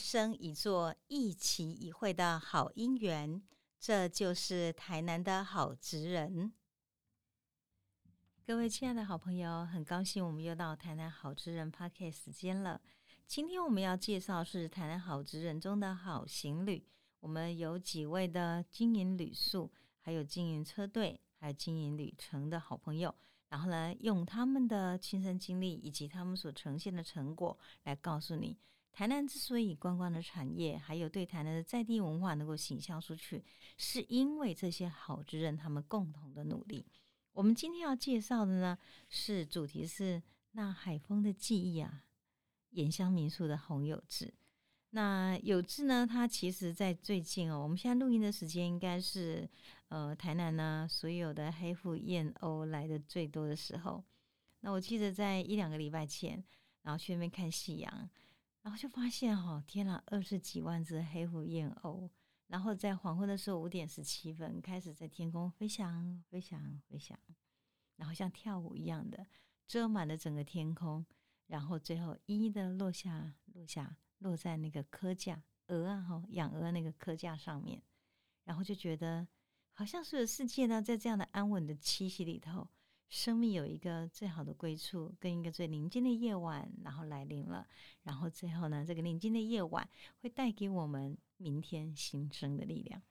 生一座、一期一会的好姻缘。这就是台南的好职人。各位亲爱的好朋友，很高兴我们又到台南好职人 Park 时间了。今天我们要介绍是台南好职人中的好行旅。我们有几位的经营旅宿，还有经营车队，还有经营旅程的好朋友。然后呢，用他们的亲身经历以及他们所呈现的成果，来告诉你，台南之所以观光的产业，还有对台南的在地文化能够行销出去，是因为这些好之人他们共同的努力。我们今天要介绍的呢，是主题是那海风的记忆啊，盐香民宿的洪有志。那有志呢，他其实在最近哦，我们现在录音的时间应该是。呃，台南呢，所有的黑腹燕鸥来的最多的时候，那我记得在一两个礼拜前，然后去那边看夕阳，然后就发现哈，天呐，二十几万只黑腹燕鸥，然后在黄昏的时候五点十七分开始在天空飞翔，飞翔，飞翔，然后像跳舞一样的遮满了整个天空，然后最后一一的落下，落下，落在那个科架鹅啊，哈，养鹅那个科架上面，然后就觉得。好像所有世界呢，在这样的安稳的栖息里头，生命有一个最好的归处，跟一个最宁静的夜晚，然后来临了。然后最后呢，这个宁静的夜晚会带给我们明天新生的力量。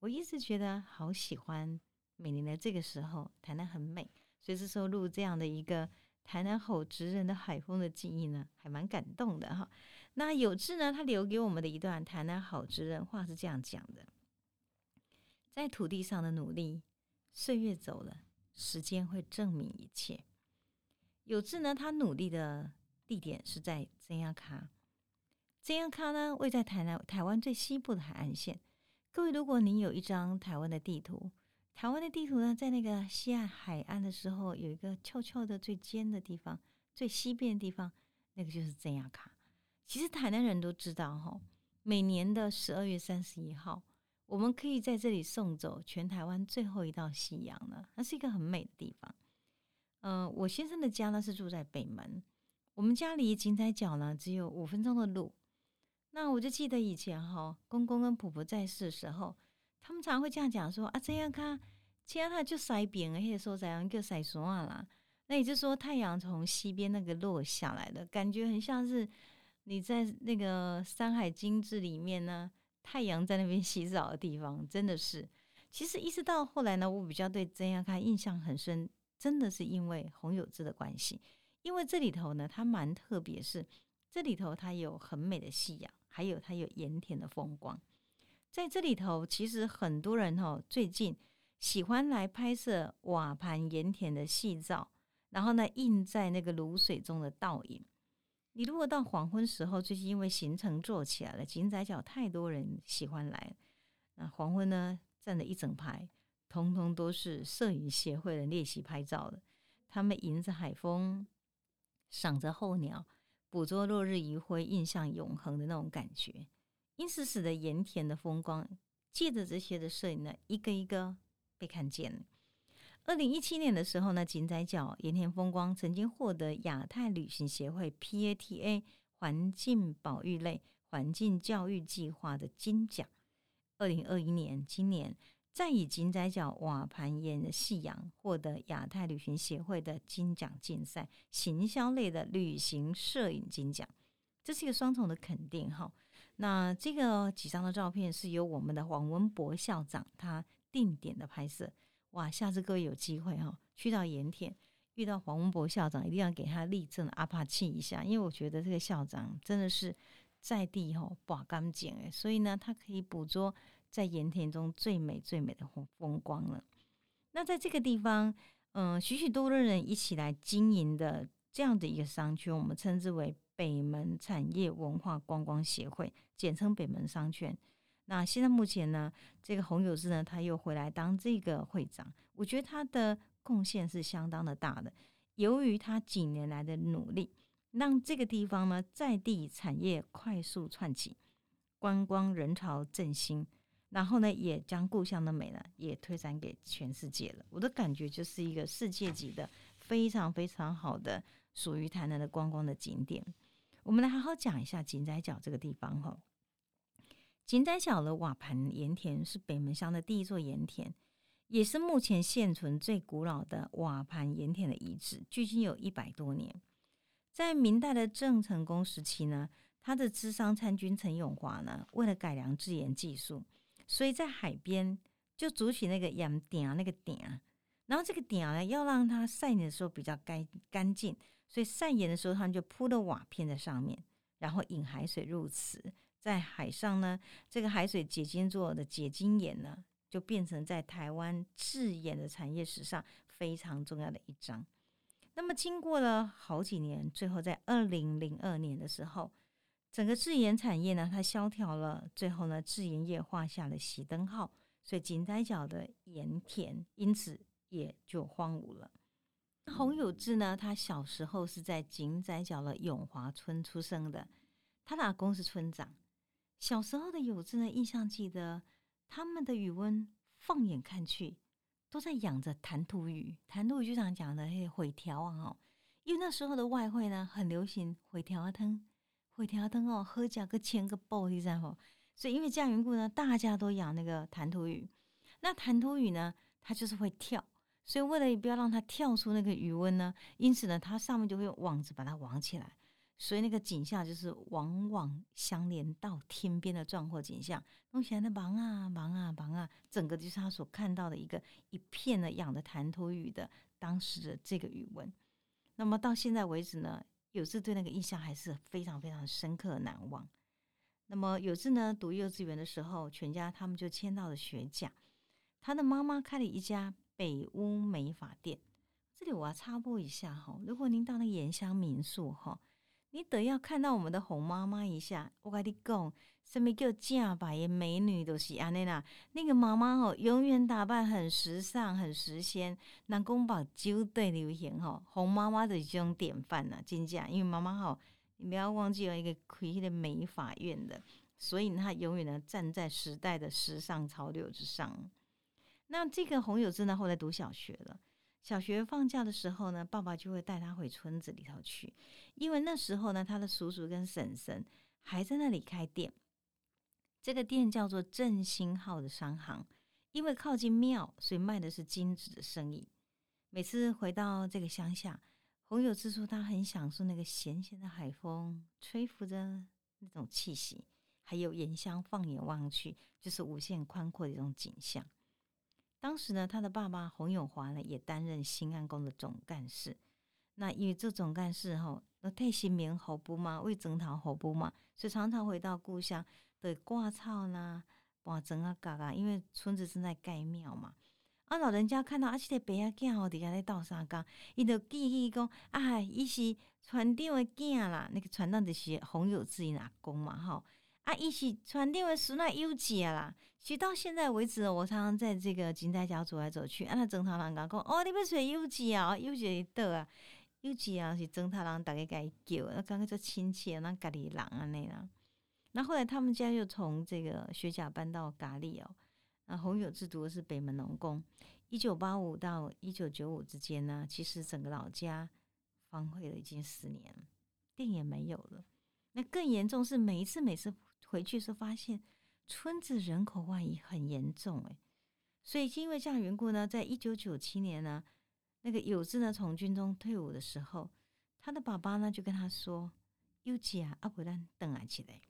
我一直觉得好喜欢每年的这个时候，台南很美，所以这时候录这样的一个台南好直人的海风的记忆呢，还蛮感动的哈。那有志呢，他留给我们的一段台南好直人话是这样讲的。在土地上的努力，岁月走了，时间会证明一切。有志呢，他努力的地点是在真亚卡。真亚卡呢，位在台南台湾最西部的海岸线。各位，如果您有一张台湾的地图，台湾的地图呢，在那个西岸海岸的时候，有一个翘翘的最尖的地方，最西边的地方，那个就是真亚卡。其实台南人都知道哈，每年的十二月三十一号。我们可以在这里送走全台湾最后一道夕阳了，那是一个很美的地方。嗯，我先生的家呢是住在北门，我们家离景仔角呢只有五分钟的路。那我就记得以前哈，公公跟婆婆在世的时候，他们常会这样讲说啊，这样看，其他他就晒饼，而且说怎样就晒霜啊啦。那也就是说，太阳从西边那个落下来的感觉，很像是你在那个《山海经志》里面呢。太阳在那边 洗澡的地方，真的是。其实一直到后来呢，我比较对真亚开印象很深，真的是因为洪有志的关系。因为这里头呢，它蛮特别，是这里头它有很美的夕阳，还有它有盐田的风光。在这里头，其实很多人哈最近喜欢来拍摄瓦盘盐田的细照，然后呢印在那个卤水中的倒影。你如果到黄昏时候，最近因为行程做起来了，景仔角太多人喜欢来，那黄昏呢站了一整排，通通都是摄影协会的练习拍照的。他们迎着海风，赏着候鸟，捕捉落日余晖，印象永恒的那种感觉。因此，使得盐田的风光，借着这些的摄影呢，一个一个被看见了。二零一七年的时候呢，井仔角盐田风光曾经获得亚太旅行协会 PATA 环境保育类环境教育计划的金奖。二零二一年，今年再以井仔角瓦盘岩的夕阳获得亚太旅行协会的金奖竞赛行销类的旅行摄影金奖，这是一个双重的肯定哈。那这个几张的照片是由我们的黄文博校长他定点的拍摄。哇！下次各位有机会哈，去到盐田遇到黄文博校长，一定要给他立正阿帕气一下，因为我觉得这个校长真的是在地哈把干净诶，所以呢，他可以捕捉在盐田中最美最美的风风光了。那在这个地方，嗯，许许多多人一起来经营的这样的一个商圈，我们称之为北门产业文化观光协会，简称北门商圈。那现在目前呢，这个洪有志呢，他又回来当这个会长，我觉得他的贡献是相当的大的。由于他几年来的努力，让这个地方呢在地产业快速窜起，观光人潮振兴，然后呢也将故乡的美呢也推展给全世界了。我的感觉就是一个世界级的非常非常好的属于台南的观光的景点。我们来好好讲一下井仔角这个地方哈。井仔小的瓦盘盐田是北门乡的第一座盐田，也是目前现存最古老的瓦盘盐田的遗址，距今有一百多年。在明代的郑成功时期呢，他的智商参军陈永华呢，为了改良制盐技术，所以在海边就筑起那个盐点那个点，然后这个点呢，要让它晒盐的时候比较干干净，所以晒盐的时候，他们就铺了瓦片在上面，然后引海水入池。在海上呢，这个海水结晶做的结晶盐呢，就变成在台湾制盐的产业史上非常重要的一章。那么经过了好几年，最后在二零零二年的时候，整个制盐产业呢，它萧条了，最后呢，制盐业画下了熄灯号，所以井仔角的盐田因此也就荒芜了。洪有志呢，他小时候是在井仔角的永华村出生的，他的阿公是村长。小时候的有志呢，印象记得他们的语文，放眼看去都在养着弹涂鱼。弹涂鱼就常讲的那些回条啊，哦，因为那时候的外汇呢很流行回条汤，回条汤哦，喝加个千个包一在吼。所以因为这样缘故呢，大家都养那个弹涂鱼。那弹涂鱼呢，它就是会跳，所以为了不要让它跳出那个鱼温呢，因此呢，它上面就会用网子把它网起来。所以那个景象就是往往相连到天边的壮阔景象，弄起来的忙啊忙啊忙啊，整个就是他所看到的一个一片的养的弹涂鱼的当时的这个语文。那么到现在为止呢，有志对那个印象还是非常非常深刻难忘。那么有志呢读幼稚园的时候，全家他们就签到了学甲，他的妈妈开了一家北屋美发店。这里我要插播一下哈，如果您到那个盐香民宿哈。你得要看到我们的红妈妈一下，我跟你讲，什么叫假白的美女都是安尼啦。那个妈妈哦，永远打扮很时尚、很时鲜，南宫堡绝对流行吼。红妈妈的这种典范呐，真假？因为妈妈吼，你不要忘记有一个亏的美法院的，所以她永远呢站在时代的时尚潮流之上。那这个洪有志呢，后来读小学了。小学放假的时候呢，爸爸就会带他回村子里头去，因为那时候呢，他的叔叔跟婶婶还在那里开店。这个店叫做振兴号的商行，因为靠近庙，所以卖的是金子的生意。每次回到这个乡下，洪友之说他很享受那个咸咸的海风吹拂着那种气息，还有盐香，放眼望去就是无限宽阔的一种景象。当时呢，他的爸爸洪永华呢也担任新安宫的总干事。那因为这总干事哈，那太新民好不嘛，为整讨好不嘛，所以常常回到故乡的挂草啦、挂针啊、嘎嘎。因为村子正在盖庙嘛，啊，老人家看到啊，这个白仔囝哦，底下在倒沙缸，伊就记忆讲啊，伊是船长的囝啦，那个船长就是洪有志因阿公嘛，哈。啊，伊是船长的孙那优姐啦。其实到现在为止，我常常在这个金仔角走来走去，啊，那曾太郎讲讲，哦，你要找优姐啊，优姐倒啊，优姐啊是曾太郎大概该叫，那刚刚做亲戚，那家里人啊那啦。那后来他们家又从这个学甲搬到咖喱哦。那洪有志读的是北门农工。一九八五到一九九五之间呢，其实整个老家荒废了已经十年了，店也没有了。那更严重是每一次每次。回去时候发现村子人口外移很严重，诶，所以是因为这样缘故呢，在一九九七年呢，那个有志呢从军中退伍的时候，他的爸爸呢就跟他说：“有志啊，阿伯兰等啊起来。”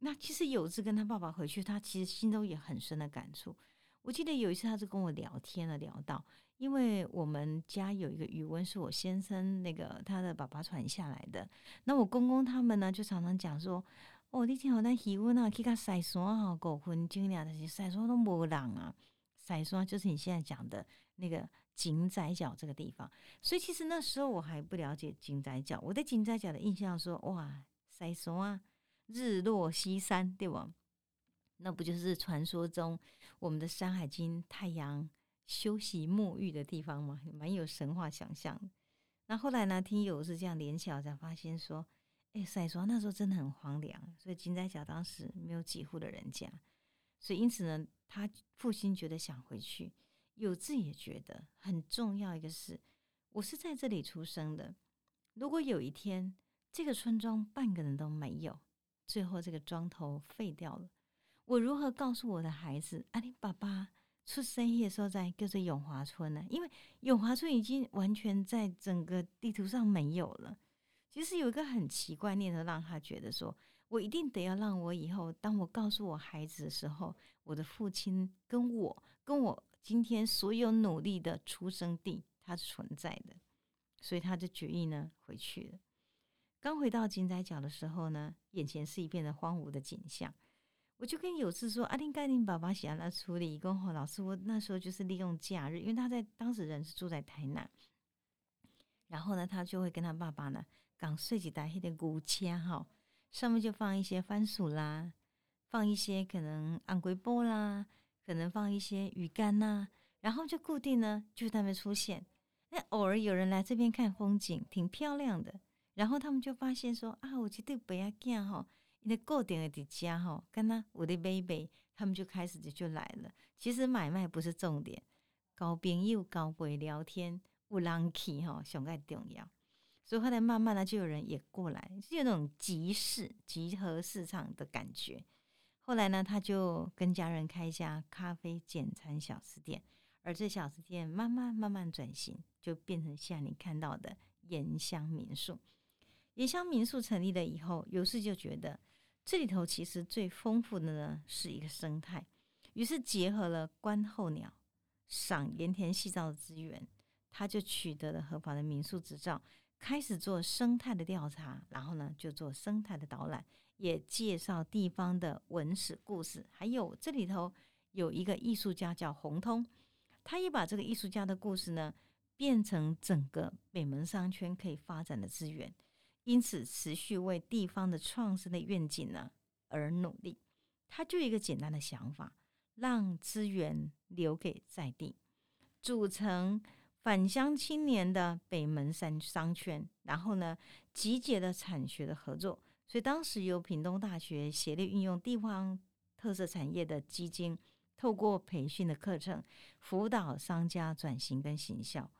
那其实有志跟他爸爸回去，他其实心中也很深的感触。我记得有一次，他是跟我聊天了，聊到，因为我们家有一个语文是我先生那个他的爸爸传下来的，那我公公他们呢就常常讲说。哦，你听好，咱气温啊，去到西山哈，五分钟俩，但是西山都无人啊。西山就是你现在讲的那个井仔角这个地方。所以其实那时候我还不了解井仔角，我对井仔角的印象说，哇，西山啊，日落西山，对吧？那不就是传说中我们的《山海经》太阳休息沐浴的地方吗？蛮有神话想象。那后来呢，听友是这样联想，才发现说。哎，塞说那时候真的很荒凉，所以金仔角当时没有几户的人家，所以因此呢，他父亲觉得想回去，有志也觉得很重要一个事，我是在这里出生的，如果有一天这个村庄半个人都没有，最后这个庄头废掉了。我如何告诉我的孩子，啊，你爸爸出生的时候在就是永华村呢？因为永华村已经完全在整个地图上没有了。其实有一个很奇怪念头，让他觉得说，我一定得要让我以后，当我告诉我孩子的时候，我的父亲跟我，跟我今天所有努力的出生地，它是存在的。所以他就决意呢回去了。刚回到金仔角的时候呢，眼前是一片的荒芜的景象。我就跟有志说：“阿丁盖丁爸爸想要来处理。”跟后老师，我那时候就是利用假日，因为他在当时人是住在台南。然后呢，他就会跟他爸爸呢，刚设计台黑的古签哈，上面就放一些番薯啦，放一些可能安龟波啦，可能放一些鱼干呐，然后就固定呢，就在那边出现。那偶尔有人来这边看风景，挺漂亮的。然后他们就发现说：“啊，我觉得不要这样哈，因为固定的家哈，跟他我的 baby，他们就开始就就来了。其实买卖不是重点，交朋友、交陪聊天，有人气哈，上个重要。所以后来慢慢的就有人也过来，是有那种集市、集合市场的感觉。后来呢，他就跟家人开一家咖啡简餐小吃店。”而这小吃店慢慢慢慢转型，就变成现在你看到的盐香民宿。盐香民宿成立了以后，有事就觉得这里头其实最丰富的呢是一个生态，于是结合了观候鸟、赏盐田细藻的资源，他就取得了合法的民宿执照，开始做生态的调查，然后呢就做生态的导览，也介绍地方的文史故事，还有这里头有一个艺术家叫洪通。他也把这个艺术家的故事呢，变成整个北门商圈可以发展的资源，因此持续为地方的创生的愿景呢而努力。他就一个简单的想法，让资源留给在地，组成返乡青年的北门山商圈，然后呢集结了产学的合作。所以当时由屏东大学协力运用地方特色产业的基金。透过培训的课程辅导商家转型跟行销，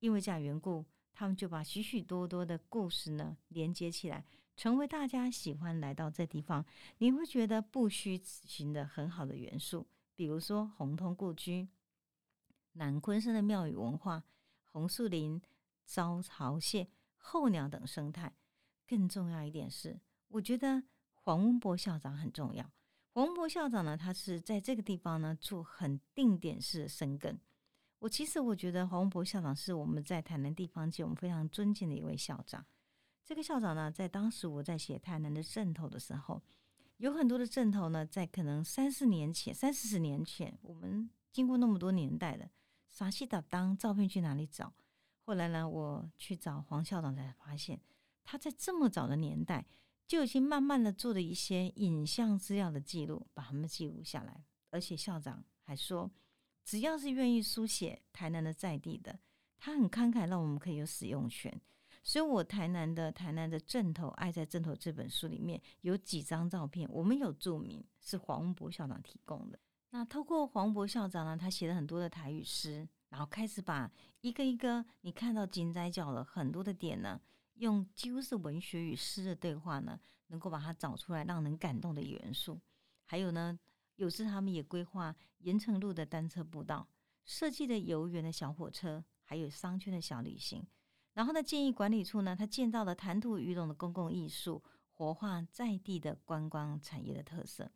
因为这样缘故，他们就把许许多多的故事呢连接起来，成为大家喜欢来到这地方，你会觉得不虚此行的很好的元素。比如说红通故居、南昆山的庙宇文化、红树林、招潮蟹、候鸟等生态。更重要一点是，我觉得黄文博校长很重要。黄文博校长呢，他是在这个地方呢做很定点式的生根。我其实我觉得黄文博校长是我们在台南地方界我们非常尊敬的一位校长。这个校长呢，在当时我在写台南的镇头的时候，有很多的镇头呢，在可能三四年前、三四十年前，我们经过那么多年代了，傻西达当照片去哪里找？后来呢，我去找黄校长才发现，他在这么早的年代。就已经慢慢的做了一些影像资料的记录，把他们记录下来。而且校长还说，只要是愿意书写台南的在地的，他很慷慨，让我们可以有使用权。所以，我台南的台南的正头爱在正头这本书里面有几张照片，我们有注明是黄文博校长提供的。那透过黄渤校长呢，他写了很多的台语诗，然后开始把一个一个你看到金仔角了很多的点呢。用几乎是文学与诗的对话呢，能够把它找出来，让人感动的元素。还有呢，有时他们也规划盐城路的单车步道，设计的游园的小火车，还有商圈的小旅行。然后呢，建议管理处呢，他建造了谈吐鱼龙的公共艺术，活化在地的观光产业的特色。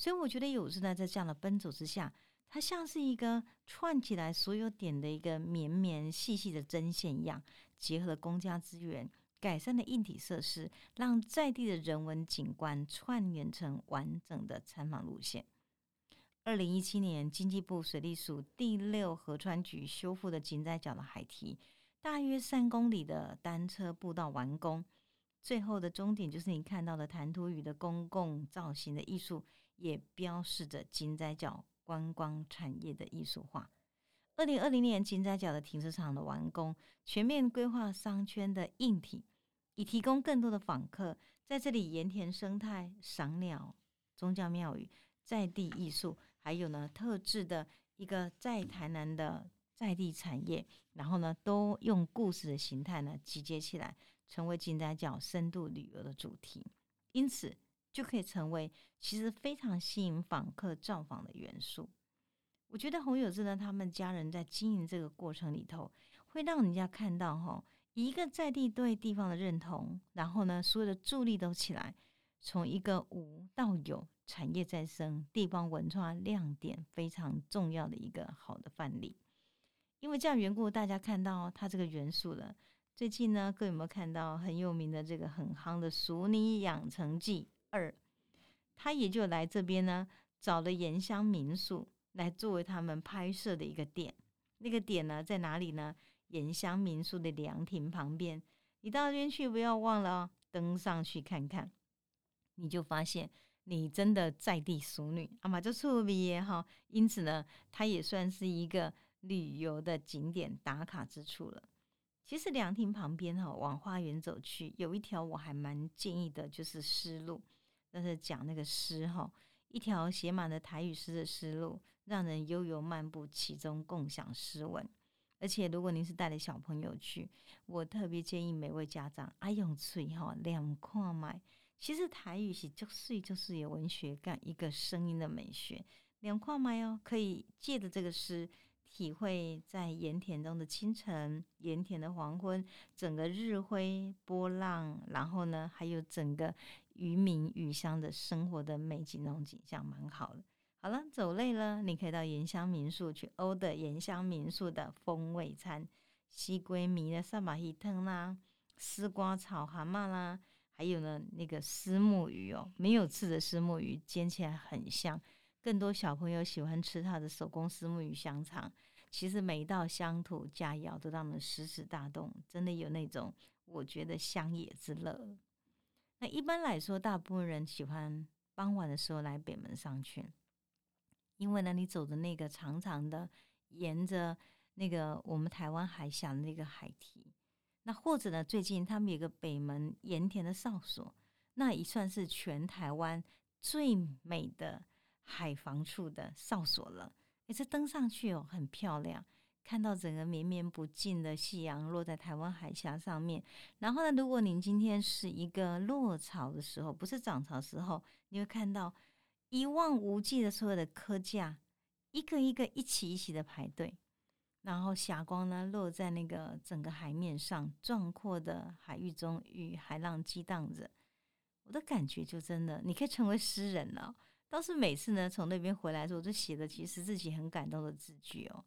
所以我觉得有时呢，在这样的奔走之下，它像是一个串起来所有点的一个绵绵细细的针线一样。结合了公家资源，改善了硬体设施，让在地的人文景观串联成完整的参访路线。二零一七年，经济部水利署第六河川局修复的井仔角的海堤，大约三公里的单车步道完工，最后的终点就是你看到的弹涂鱼的公共造型的艺术，也标示着金仔角观光产业的艺术化。二零二零年，金仔角的停车场的完工，全面规划商圈的硬体，以提供更多的访客在这里盐田生态、赏鸟、宗教庙宇、在地艺术，还有呢特制的一个在台南的在地产业，然后呢都用故事的形态呢集结起来，成为金仔角深度旅游的主题，因此就可以成为其实非常吸引访客造访的元素。我觉得洪有志呢，他们家人在经营这个过程里头，会让人家看到哈，一个在地对地方的认同，然后呢，所有的助力都起来，从一个无到有，产业再生，地方文化亮点非常重要的一个好的范例。因为这样缘故，大家看到它这个元素了。最近呢，各位有没有看到很有名的这个很夯的《熟女养成记二》？他也就来这边呢，找了盐香民宿来作为他们拍摄的一个点。那个点呢，在哪里呢？盐香民宿的凉亭旁边。你到那边去，不要忘了哦登上去看看，你就发现你真的在地熟女阿玛就特别哈。因此呢，它也算是一个。旅游的景点打卡之处了。其实凉亭旁边哈，往花园走去，有一条我还蛮建议的，就是诗路。但是讲那个诗哈，一条写满了台语诗的诗路，让人悠游漫步其中，共享诗文。而且如果您是带着小朋友去，我特别建议每位家长爱用嘴哈两块买。其实台语是就是就是有文学感，一个声音的美学。两块买哦，可以借着这个诗。体会在盐田中的清晨，盐田的黄昏，整个日辉波浪，然后呢，还有整个渔民渔乡的生活的美景，那种景象蛮好的。好了，走累了，你可以到盐香民宿去欧的盐香民宿的风味餐，西龟米的萨马希汤啦，丝瓜炒蛤蟆啦，还有呢那个丝木鱼哦，没有刺的丝木鱼煎起来很香。更多小朋友喜欢吃他的手工丝木鱼香肠，其实每一道乡土佳肴都让人食指大动，真的有那种我觉得乡野之乐。那一般来说，大部分人喜欢傍晚的时候来北门商圈，因为呢，你走的那个长长的，沿着那个我们台湾海峡那个海堤，那或者呢，最近他们有个北门盐田的哨所，那也算是全台湾最美的。海防处的哨所了，哎，这登上去哦，很漂亮，看到整个绵绵不尽的夕阳落在台湾海峡上面。然后呢，如果您今天是一个落潮的时候，不是涨潮时候，你会看到一望无际的所有的科架，一个一个一起一起的排队，然后霞光呢落在那个整个海面上，壮阔的海域中与海浪激荡着，我的感觉就真的，你可以成为诗人了。倒是每次呢，从那边回来的时候，就写的其实自己很感动的字句哦。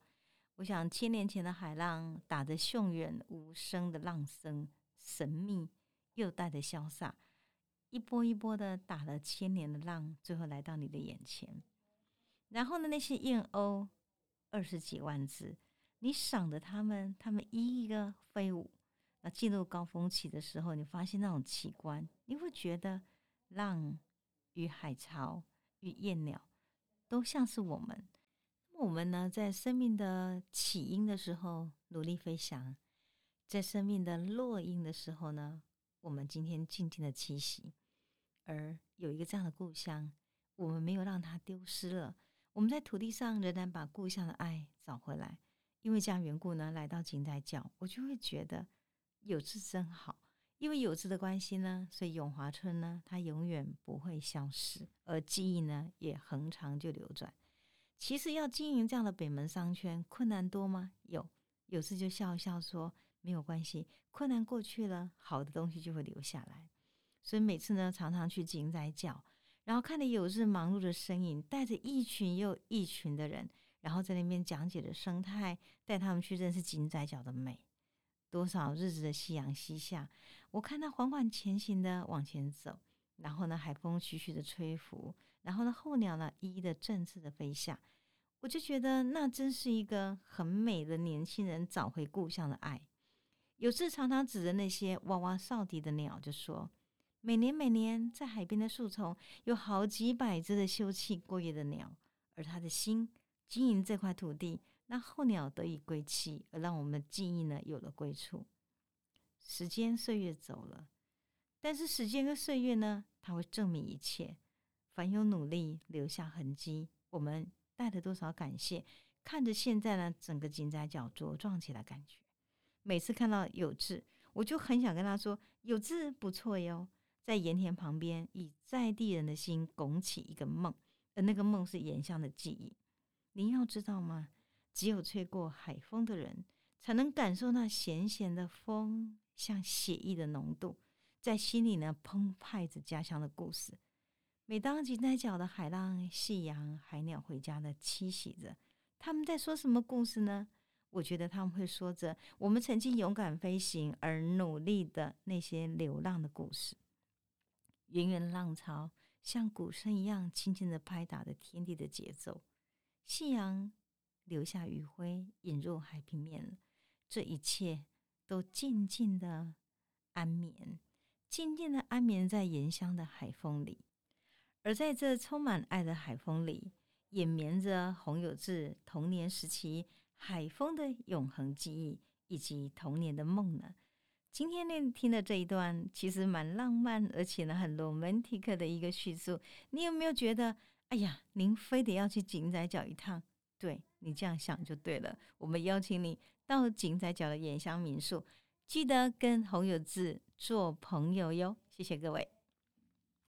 我想千年前的海浪打着汹涌无声的浪声，神秘又带着潇洒，一波一波的打了千年的浪，最后来到你的眼前。然后呢，那些燕鸥二十几万只，你赏着它们，它们一一个飞舞。那进入高峰期的时候，你发现那种奇观，你会觉得浪与海潮。与燕鸟都像是我们，我们呢，在生命的起因的时候努力飞翔，在生命的落英的时候呢，我们今天静静的栖息。而有一个这样的故乡，我们没有让它丢失了。我们在土地上仍然把故乡的爱找回来。因为这样缘故呢，来到景仔角，我就会觉得有志真好。因为有志的关系呢，所以永华村呢，它永远不会消失，而记忆呢，也恒长就流转。其实要经营这样的北门商圈，困难多吗？有，有事就笑一笑说没有关系，困难过去了，好的东西就会留下来。所以每次呢，常常去景仔角，然后看着有日忙碌的身影，带着一群又一群的人，然后在那边讲解的生态，带他们去认识景仔角的美。多少日子的夕阳西下，我看他缓缓前行的往前走，然后呢，海风徐徐的吹拂，然后呢，候鸟呢一一的正式的飞下，我就觉得那真是一个很美的年轻人找回故乡的爱。有次常常指着那些哇哇哨笛的鸟，就说：每年每年在海边的树丛有好几百只的休憩过夜的鸟，而他的心经营这块土地。让候鸟得以归期，而让我们的记忆呢有了归处。时间岁月走了，但是时间跟岁月呢，它会证明一切。凡有努力留下痕迹，我们带了多少感谢？看着现在呢，整个金仔角茁壮起来，感觉每次看到有志，我就很想跟他说：“有志不错哟，在盐田旁边，以在地人的心拱起一个梦，而那个梦是盐乡的记忆。您要知道吗？只有吹过海风的人，才能感受那咸咸的风像血液的浓度，在心里呢澎湃着家乡的故事。每当井仔角的海浪、夕阳、海鸟回家的栖息着，他们在说什么故事呢？我觉得他们会说着我们曾经勇敢飞行而努力的那些流浪的故事。源源浪潮像鼓声一样轻轻的拍打着天地的节奏。夕阳留下余晖，引入海平面。这一切都静静的安眠，静静的安眠在盐香的海风里。而在这充满爱的海风里，也眠着洪有志童年时期海风的永恒记忆，以及童年的梦呢。今天呢，听的这一段其实蛮浪漫，而且呢很 romantic 的一个叙述。你有没有觉得，哎呀，您非得要去井仔角一趟？对你这样想就对了。我们邀请你到井仔角的盐香民宿，记得跟洪有志做朋友哟。谢谢各位。